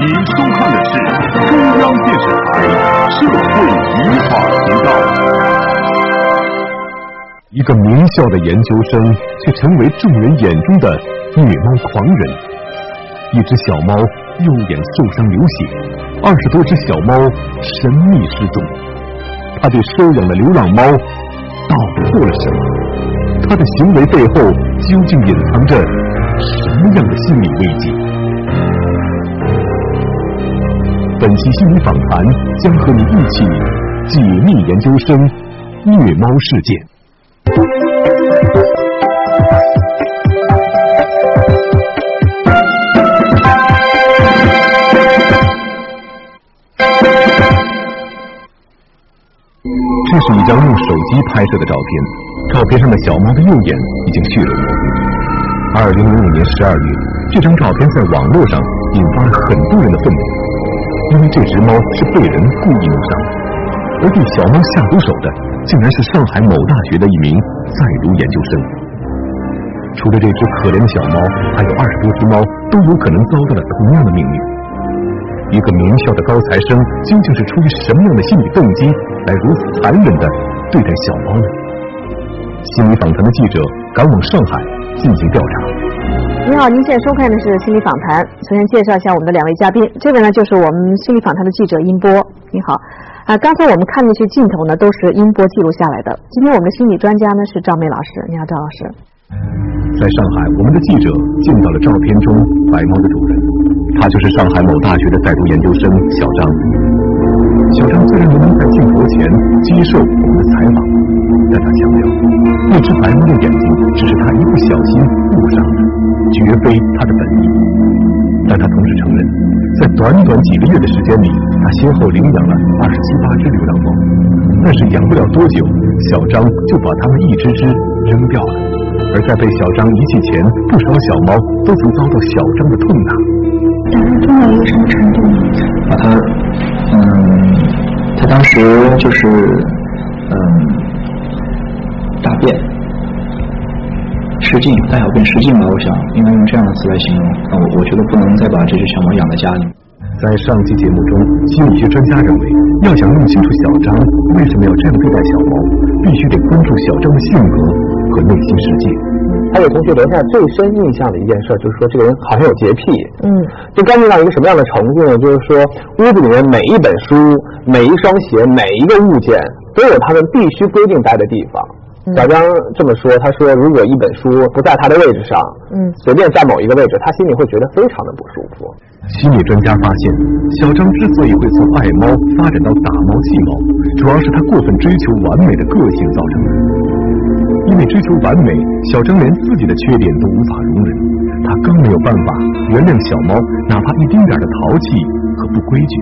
您收看的是中央电视台社会与法频道。一个名校的研究生，却成为众人眼中的虐猫狂人。一只小猫右眼受伤流血，二十多只小猫神秘失踪。他对收养的流浪猫道破了什么？他的行为背后究竟隐藏着什么样的心理危机？本期心理访谈将和你一起解密研究生虐猫事件。这是一张用手机拍摄的照片，照片上的小猫的右眼已经血肉模糊。二零零五年十二月，这张照片在网络上引发了很多人的愤怒。因为这只猫是被人故意弄伤，而对小猫下毒手的，竟然是上海某大学的一名在读研究生。除了这只可怜的小猫，还有二十多只猫都有可能遭到了同样的命运。一个名校的高材生，究竟是出于什么样的心理动机，来如此残忍的对待小猫呢？心理访谈的记者赶往上海进行调查。你好，您现在收看的是心理访谈。首先介绍一下我们的两位嘉宾，这位呢就是我们心理访谈的记者音波。你好，啊，刚才我们看那些镜头呢都是音波记录下来的。今天我们的心理专家呢是赵梅老师。你好，赵老师。在上海，我们的记者见到了照片中白猫的主人，他就是上海某大学的在读研究生小张。小张虽然没能在镜头前接受我们的采访，但他强调，那只白猫的眼睛只是他一不小心误伤的。绝非他的本意，但他同时承认，在短短几个月的时间里，他先后领养了二十七八只流浪猫，但是养不了多久，小张就把它们一只只扔掉了。而在被小张遗弃前，不少小猫都曾遭到小张的痛打。小张痛到一个什么程度？把他，嗯，他当时就是，嗯，大便。失禁，大小便失禁吧，我想应该用这样的词来形容。那我我觉得不能再把这只小猫养在家里。在上期节目中，心理学专家认为，要想弄清楚小张为什么要这样对待小猫，必须得关注小张的性格和内心世界。还有同学留下最深印象的一件事，就是说这个人好像有洁癖。嗯，就干净到一个什么样的程度呢？就是说屋子里面每一本书、每一双鞋、每一个物件，都有他们必须规定待的地方。小张这么说，他说：“如果一本书不在他的位置上，嗯，随便在某一个位置，他心里会觉得非常的不舒服。”心理专家发现，小张之所以会从爱猫发展到打猫弃猫，主要是他过分追求完美的个性造成的。因为追求完美，小张连自己的缺点都无法容忍，他更没有办法原谅小猫哪怕一丁点的淘气和不规矩。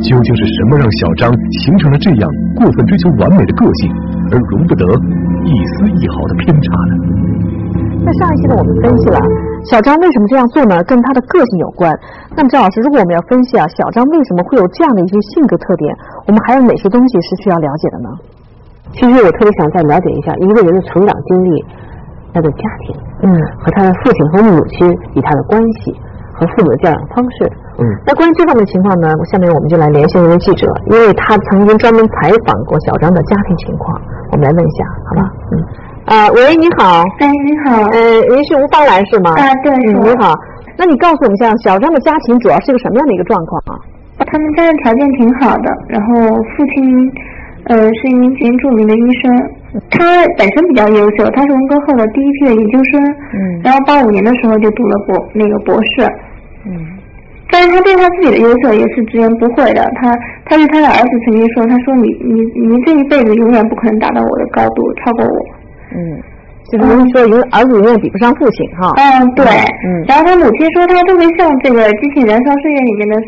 究竟是什么让小张形成了这样过分追求完美的个性？而容不得一丝一毫的偏差呢？那上一期呢，我们分析了小张为什么这样做呢？跟他的个性有关。那么赵老师，如果我们要分析啊，小张为什么会有这样的一些性格特点，我们还有哪些东西是需要了解的呢？其实我特别想再了解一下一个人的成长经历，他的家庭，嗯，和他的父亲和母亲与他的关系。和父母的教养方式，嗯，那关于这方面情况呢，下面我们就来连线一位记者，因为他曾经专门采访过小张的家庭情况，我们来问一下，好吧？嗯，啊，喂，你好，哎，你好，呃，您是吴芳兰是吗？啊，对，你好，那你告诉我们一下，小张的家庭主要是一个什么样的一个状况啊？他们家的条件挺好的，然后父亲，呃，是一名挺著名的医生。他本身比较优秀，他是文革后的第一批的研究生，嗯，然后八五年的时候就读了博那个博士，嗯，但是他对他自己的优秀也是直言不讳的，他他对他的儿子曾经说，他说你你你这一辈子永远不可能达到我的高度，超过我，嗯，就是说永儿子永远比不上父亲哈，嗯对，嗯，然后他母亲说他特别像这个机器燃烧岁月里面的。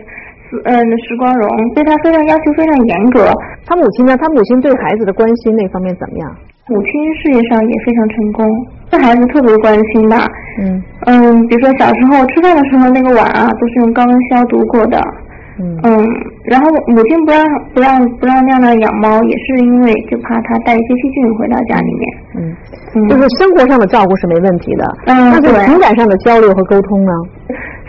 嗯，石光荣对他非常要求非常严格。他母亲呢？他母亲对孩子的关心那方面怎么样？母亲事业上也非常成功，对孩子特别关心吧。嗯嗯，比如说小时候吃饭的时候，那个碗啊都是用高温消毒过的。嗯嗯，然后母亲不让不让不让亮亮养猫，也是因为就怕他带一些细菌回到家里面。嗯，就是生活上的照顾是没问题的。嗯，那在情感上的交流和沟通呢？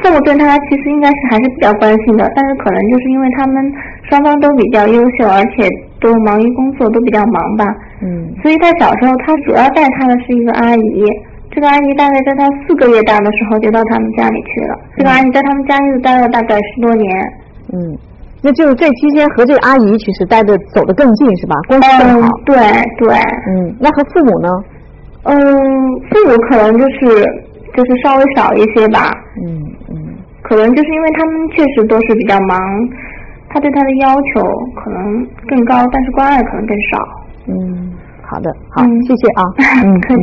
父母对他其实应该是还是比较关心的，但是可能就是因为他们双方都比较优秀，而且都忙于工作，都比较忙吧。嗯。所以他小时候，他主要带他的是一个阿姨。这个阿姨大概在他四个月大的时候就到他们家里去了。这个阿姨在他们家一直待了大概十多年。嗯。那就是这期间和这个阿姨其实待的走得更近是吧？关系更好。对对。嗯。那和父母呢？嗯，父母可能就是就是稍微少一些吧。嗯嗯。可能就是因为他们确实都是比较忙，他对他的要求可能更高，但是关爱可能更少。嗯，好的，好，谢谢啊。嗯，客气。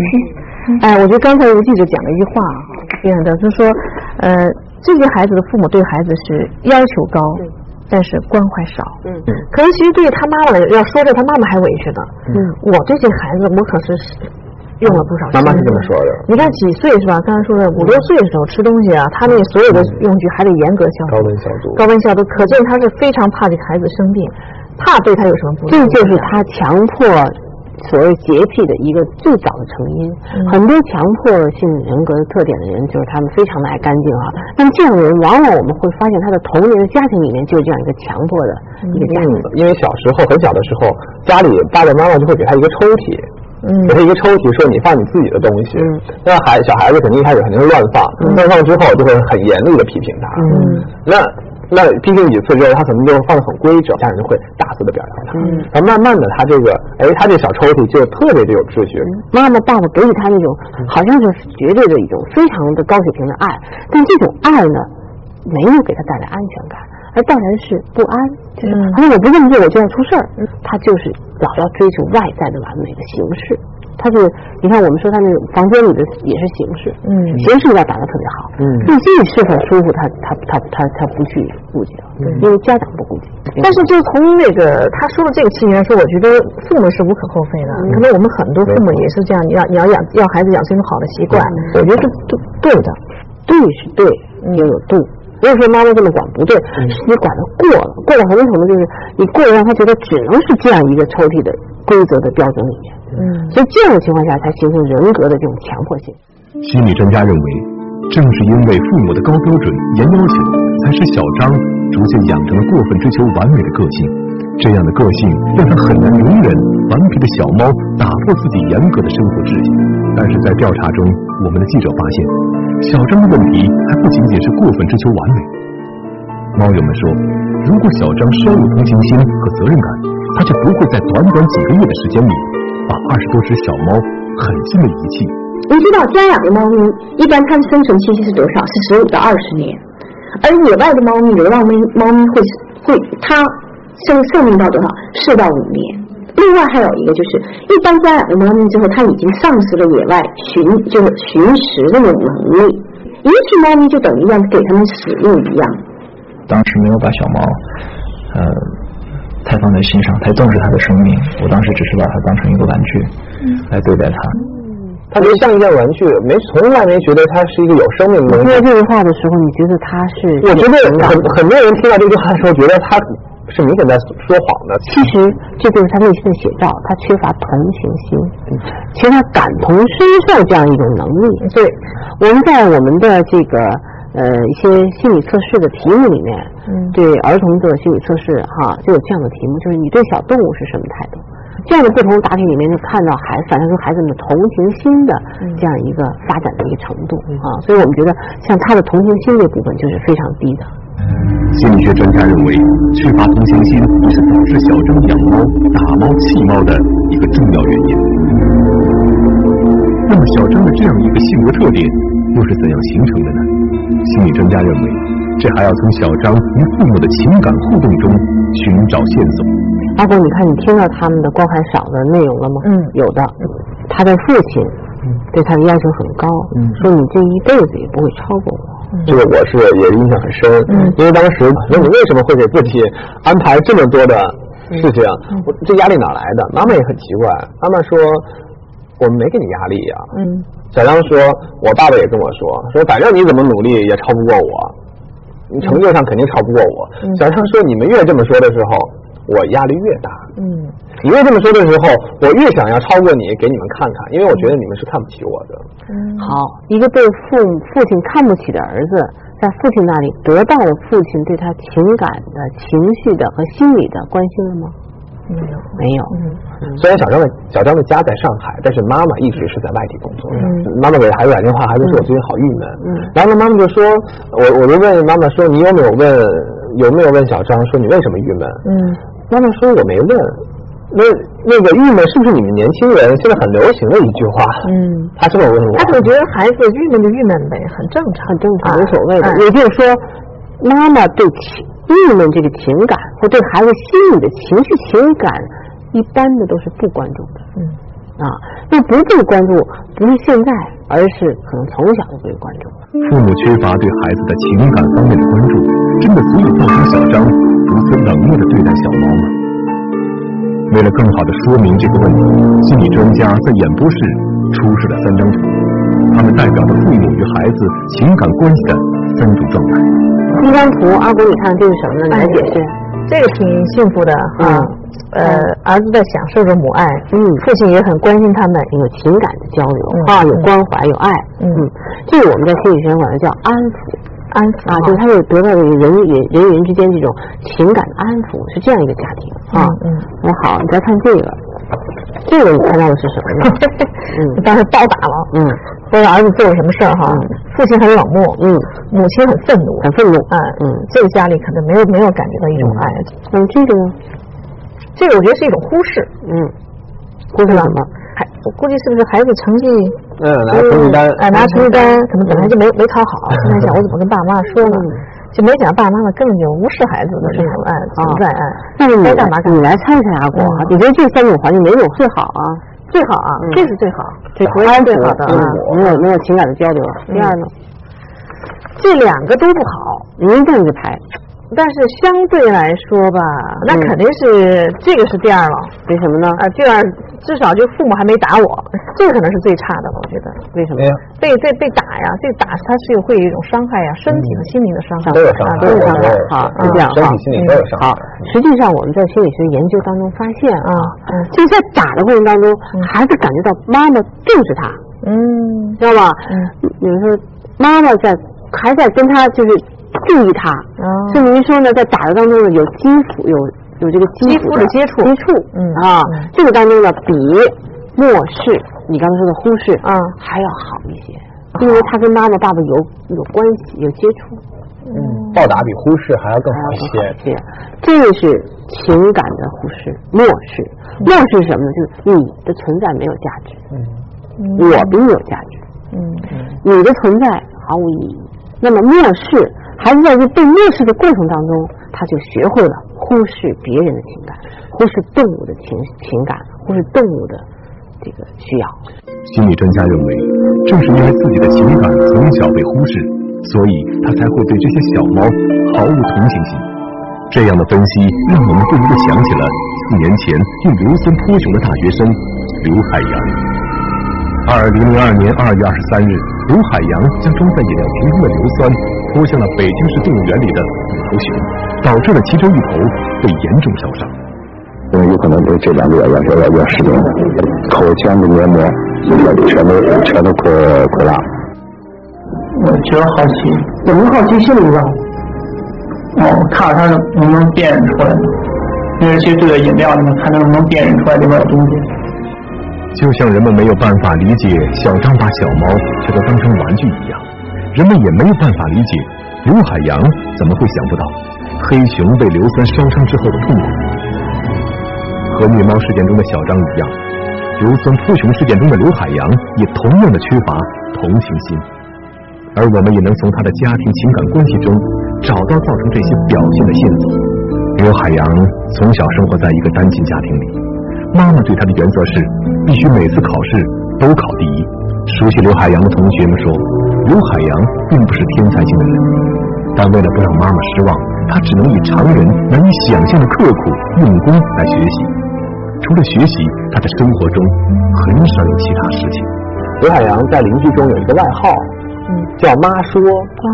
哎，我觉得刚才有个记者讲了一句话啊，这样的，就是说，呃，这些孩子的父母对孩子是要求高，但是关怀少。嗯嗯。可能其实对于他妈妈来要说着他妈妈还委屈呢。嗯。我这些孩子，我可是。用了不少，妈妈是这么说的。你看几岁是吧？刚才说的五六岁的时候吃东西啊，他那所有的用具还得严格消毒，高温消毒，高温消毒，可见他是非常怕这个孩子生病，怕对他有什么不利。这就是他强迫所谓洁癖的一个最早的成因。很多强迫性人格的特点的人，就是他们非常的爱干净啊。那么这样的人，往往我们会发现他的童年的家庭里面就是这样一个强迫的一个家庭。因为小时候很小的时候，家里爸爸妈妈就会给他一个抽屉。给他一个抽屉，说你放你自己的东西。那孩小孩子肯定一开始肯定是乱放，乱放之后就会很严厉的批评他。那那批评几次之后，他可能就放的很规整，家人就会大肆的表扬他。然后慢慢的，他这个哎，他这小抽屉就特别的有秩序。妈妈爸爸给予他那种好像就是绝对的一种非常的高水平的爱，但这种爱呢，没有给他带来安全感。而带来的是不安，就是好像我不这么做我就要出事儿。他就是老要追求外在的完美的形式，他是你看我们说他那个房间里的也是形式，嗯，形式要打得特别好，嗯，内心是否舒服，他他他他他不去顾及了，因为家长不顾及。但是就从那个他说的这个情形来说，我觉得父母是无可厚非的，可能我们很多父母也是这样，你要你要养要孩子养成一种好的习惯，我觉得是对的，对是对，要有度。不是说妈妈这么管不对，是你管的过了，过了很多程度就是你过了让他觉得只能是这样一个抽屉的规则的标准里面，嗯，所以这种情况下才形成人格的这种强迫性。心理专家认为，正是因为父母的高标准、严要求，才使小张逐渐养成了过分追求完美的个性。这样的个性让他很难容忍顽皮的小猫打破自己严格的生活秩序。但是在调查中，我们的记者发现。小张的问题还不仅仅是过分追求完美。猫友们说，如果小张稍有同情心和责任感，他就不会在短短几个月的时间里，把二十多只小猫狠心的遗弃。你知道家养的猫咪一般它的生存期是多少？是十五到二十年，而野外的猫咪、流浪猫猫咪会会它生寿命到多少？四到五年。另外还有一个就是，一般家养的猫咪之后，它已经丧失了野外寻就是寻食的那种能力，一只猫咪就等于让给它们死路一样。当时没有把小猫，呃，太放在心上，太重视它的生命。我当时只是把它当成一个玩具来对待它。它就像一件玩具，没从来没觉得它是一个有生命的。听到这句话的时候，你觉得它是？我觉得很很多人听到这句话的时候，觉得它。是明显在说谎的。其实这就是他内心的写照，他缺乏同情心，缺乏感同身受这样一种能力。对，我们在我们的这个呃一些心理测试的题目里面，对儿童的心理测试哈，就有这样的题目，就是你对小动物是什么态度？这样的不同答题里面就看到孩子反映出孩子们的同情心的这样一个发展的一个程度啊。所以我们觉得像他的同情心这部分就是非常低的。心理学专家认为，缺乏同情心也是导致小张养猫、打猫、弃猫的一个重要原因。那么，小张的这样一个性格特点又是怎样形成的呢？心理专家认为，这还要从小张与父母的情感互动中寻找线索。阿公，你看你听到他们的关怀少的内容了吗？嗯，有的。他的父亲对他的要求很高，说你这一辈子也不会超过我。这个我是也印象很深，因为当时那你为什么会给自己安排这么多的事情？我这压力哪来的？妈妈也很奇怪，妈妈说我们没给你压力呀。嗯，小张说，我爸爸也跟我说，说反正你怎么努力也超不过我，你成就上肯定超不过我。小张说，你们越这么说的时候，我压力越大。嗯，你越这么说的时候，我越想要超过你，给你们看看，因为我觉得你们是看不起我的。嗯，好，一个被父父亲看不起的儿子，在父亲那里得到了父亲对他情感的情绪的和心理的关心了吗？没有，没有。嗯，虽然小张的小张的家在上海，但是妈妈一直是在外地工作的。嗯，妈妈给孩子打电话，孩子说我最近好郁闷。嗯，然后呢，妈妈就说，我我就问妈妈说，你有没有问有没有问小张说你为什么郁闷？嗯，妈妈说我没问。那那个郁闷是不是你们年轻人现在很流行的一句话？嗯，他这么问我。他总觉得孩子郁闷就郁闷呗，很正常，很正常，无所谓的。也就是说，妈妈对情。郁闷这个情感，或对孩子心理的情绪情感，一般的都是不关注的。嗯，啊，那不被关注，不是现在，而是可能从小就被关注了。父母缺乏对孩子的情感方面的关注，真的足以造成小张如此冷漠的对待小猫吗？为了更好的说明这个问题，心理专家在演播室出示了三张图，他们代表着父母与孩子情感关系的三种状态。第一张图，阿古，你看这是什么呢？你来解释。这个挺幸福的啊，呃，儿子在享受着母爱，嗯，父亲也很关心他们，有情感的交流啊，有关怀，有爱，嗯，这个我们在心理学管它叫安抚，安抚啊，就是他有得到的人与人与人之间这种情感的安抚，是这样一个家庭啊。嗯，那好，你再看这个。这个你看到的是什么呢？嗯，当时暴打了，嗯，或者儿子做了什么事儿哈，父亲很冷漠，嗯，母亲很愤怒，很愤怒，哎，嗯，这个家里可能没有没有感觉到一种爱。嗯，这个呢？这个我觉得是一种忽视，嗯，忽视什么？孩，我估计是不是孩子成绩？嗯，拿成绩单，哎，拿成绩单，可能本来就没没考好，现在想我怎么跟爸妈说呢？就没想爸爸妈妈根本就无视孩子的这种爱存在爱，那你来你来猜猜阿果，你觉得这三种环境哪种最好啊？最好啊，这是最好，这是最好的啊，没有没有情感的交流。第二呢，这两个都不好，您这样子排。但是相对来说吧，那肯定是这个是第二了。为什么呢？啊，第二至少就父母还没打我，这个可能是最差的，我觉得。为什么？被被被打呀，这打它是会有一种伤害呀，身体和心灵的伤害。都有伤害，都有伤害。好，是这样。身体、心理都有伤害。好，实际上我们在心理学研究当中发现啊，就在打的过程当中，孩子感觉到妈妈重视他，嗯，知道吧？嗯，有时候妈妈在还在跟他就是。注意他，甚至于说呢，在打的当中呢，有肌肤有有这个肌肤的接触。接触，嗯啊，这个当中呢，比漠视你刚才说的忽视啊还要好一些，因为他跟妈妈、爸爸有有关系、有接触，嗯，报答比忽视还要更好一些。这个是情感的忽视、漠视。漠视什么呢？就是你的存在没有价值，嗯，我比你有价值，嗯，你的存在毫无意义。那么漠视。孩子在这被漠视的过程当中，他就学会了忽视别人的情感，忽视动物的情情感，忽视动物的这个需要。心理专家认为，正是因为自己的情感从小被忽视，所以他才会对这些小猫毫无同情心。这样的分析让我们不由得想起了四年前用硫酸泼熊的大学生刘海洋。二零零二年二月二十三日，刘海洋将装在饮料瓶中的硫酸。泼向了北京市动物园里的五头熊，导致了其中一头被严重烧伤。因为有可能对这两个要要要要使用口腔的黏膜，全都全都溃溃烂。我觉得好奇，怎么好奇心理呢？哦，看看它能不能辨认出来，因为去兑饮料里面，看能不能辨认出来里面有东西。就像人们没有办法理解小张把小猫全都当成玩具一样。人们也没有办法理解刘海洋怎么会想不到黑熊被硫酸烧伤之后的痛苦。和虐猫事件中的小张一样，硫酸扑熊事件中的刘海洋也同样的缺乏同情心。而我们也能从他的家庭情感关系中找到造成这些表现的线索。刘海洋从小生活在一个单亲家庭里，妈妈对他的原则是必须每次考试都考第一。熟悉刘海洋的同学们说。刘海洋并不是天才型的人，但为了不让妈妈失望，他只能以常人难以想象的刻苦用功来学习。除了学习，他的生活中很少有其他事情。刘海洋在邻居中有一个外号，嗯，叫“妈说”。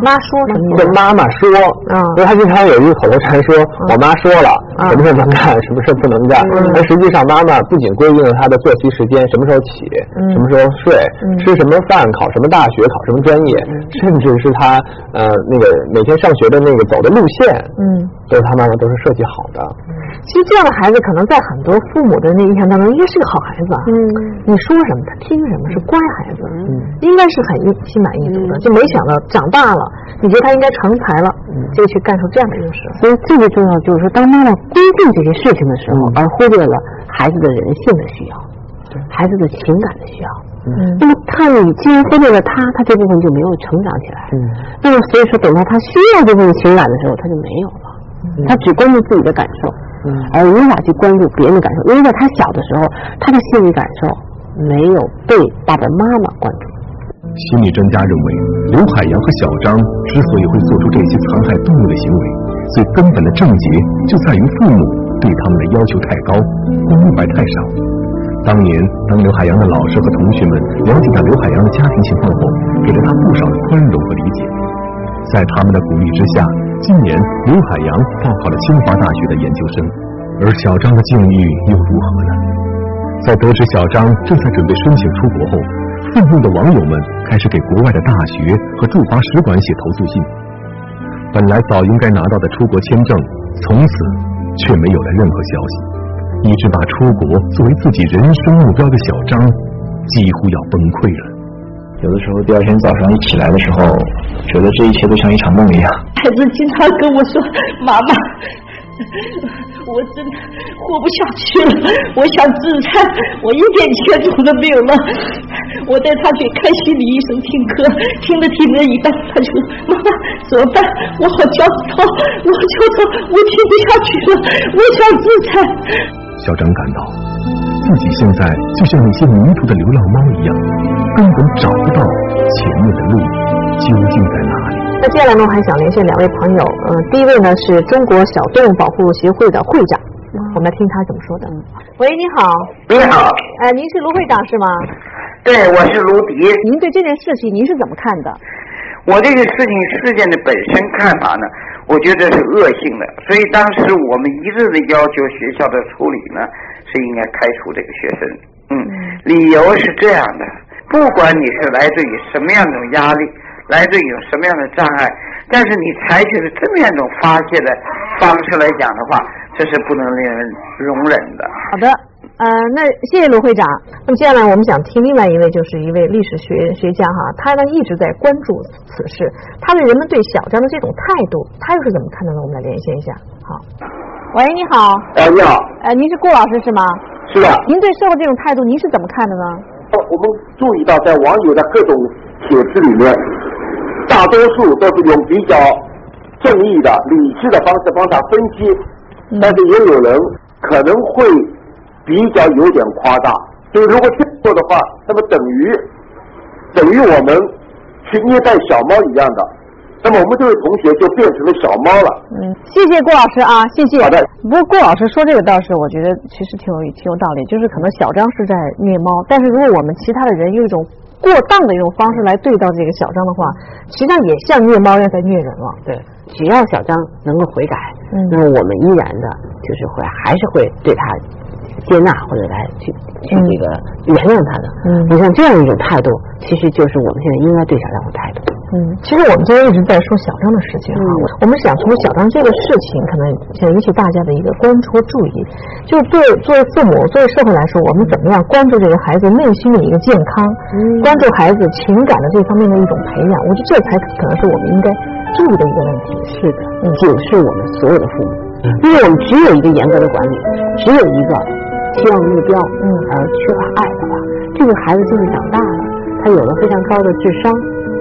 妈说什么？跟妈妈说。嗯，因为他经常有一个口头禅，说我妈说了，什么事能干，什么事不能干。而实际上，妈妈不仅规定了她的作息时间，什么时候起，什么时候睡，吃什么饭，考什么大学，考什么专业，甚至是她呃那个每天上学的那个走的路线，嗯，都是她妈妈都是设计好的。其实这样的孩子，可能在很多父母的那印象当中，应该是个好孩子。嗯，你说什么他听什么，是乖孩子。嗯，应该是很心满意足的。就没想到长大了，你觉得他应该成才了，就去干出这样的一个事。所以最最重要就是说，当妈妈规定这些事情的时候，而忽略了孩子的人性的需要，孩子的情感的需要。嗯，那么他你既然忽略了他，他这部分就没有成长起来。嗯，那么所以说，等到他需要这部分情感的时候，他就没有了。他只关注自己的感受。而无法去关注别人的感受，因为在他小的时候，他的心理感受没有被爸爸妈妈关注。心理专家认为，刘海洋和小张之所以会做出这些残害动物的行为，最根本的症结就在于父母对他们的要求太高，关怀太少。当年，当刘海洋的老师和同学们了解到刘海洋的家庭情况后，给了他不少的宽容和理解。在他们的鼓励之下。今年，刘海洋报考了清华大学的研究生，而小张的境遇又如何呢？在得知小张正在准备申请出国后，愤怒的网友们开始给国外的大学和驻华使馆写投诉信。本来早应该拿到的出国签证，从此却没有了任何消息，一直把出国作为自己人生目标的小张，几乎要崩溃了。有的时候，第二天早上一起来的时候，觉得这一切都像一场梦一样。孩子经常跟我说：“妈妈，我真的活不下去了，我想自残，我一点前途都没有了。”我带他去看心理医生听课，听着听着一半，他就说：“妈妈怎么办？我好焦躁，我焦躁，我听不下去了，我想自残。”小张感到。自己现在就像那些迷途的流浪猫一样，根本找不到前面的路究竟在哪里。那接下来呢，我还想连线两位朋友。嗯，第一位呢是中国小动物保护协会的会长，我们来听他怎么说的。喂，你好。你好。哎，您是卢会长是吗？对，我是卢迪。您对这件事情您是怎么看的？我这个事情事件的本身看法呢，我觉得是恶性的，所以当时我们一致的要求学校的处理呢。是应该开除这个学生，嗯，理由是这样的，不管你是来自于什么样的压力，来自于什么样的障碍，但是你采取了这么样一种发泄的方式来讲的话，这是不能令人容忍的。好的，呃，那谢谢卢会长。那么接下来我们想听另外一位，就是一位历史学学家哈，他呢一直在关注此事，他对人们对小张的这种态度，他又是怎么看的呢？我们来连线一下，好。喂，你好。哎，你好。哎，您是顾老师是吗？是的。您对社会这种态度，您是怎么看的呢？我们注意到，在网友的各种帖子里面，大多数都是用比较正义的、理智的方式帮他分析，但是也有人可能会比较有点夸大。就如果这样做的话，那么等于等于我们去虐待小猫一样的。那么我们这位同学就变成了小猫了。嗯，谢谢顾老师啊，谢谢。好的。不过顾老师说这个倒是，我觉得其实挺有挺有道理。就是可能小张是在虐猫，但是如果我们其他的人用一种过当的一种方式来对待这个小张的话，实际上也像虐猫一样在虐人了。对，只要小张能够悔改，嗯那么我们依然的就是会还是会对他接纳或者来去去那个原谅他的。嗯，你像这样一种态度，其实就是我们现在应该对小张的态度。嗯，其实我们今天一直在说小张的事情哈，我们想从小张这个事情，可能想引起大家的一个关注和注意，就是对作为父母、作为社会来说，我们怎么样关注这个孩子内心的一个健康，嗯关注孩子情感的这方面的一种培养，我觉得这才可能是我们应该注意的一个问题。是的，警示我们所有的父母，因为我们只有一个严格的管理，只有一个期望目标，嗯，而缺乏爱的话，这个孩子就是长大了，他有了非常高的智商。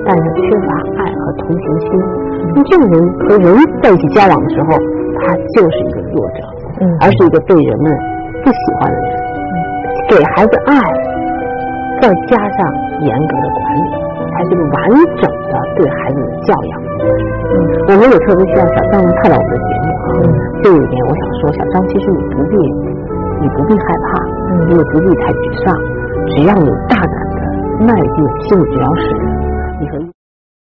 但是缺乏爱和同情心，那这个人和人在一起交往的时候，他就是一个弱者，嗯，而是一个被人们不喜欢的人。给孩子爱，再加上严格的管理，才是个完整的对孩子的教养。嗯，我们也特别希望小张能看到我们的节目啊。这一点，我想说，小张，其实你不必，你不必害怕，你也不必太沮丧，只要你大胆的迈进心理治疗室。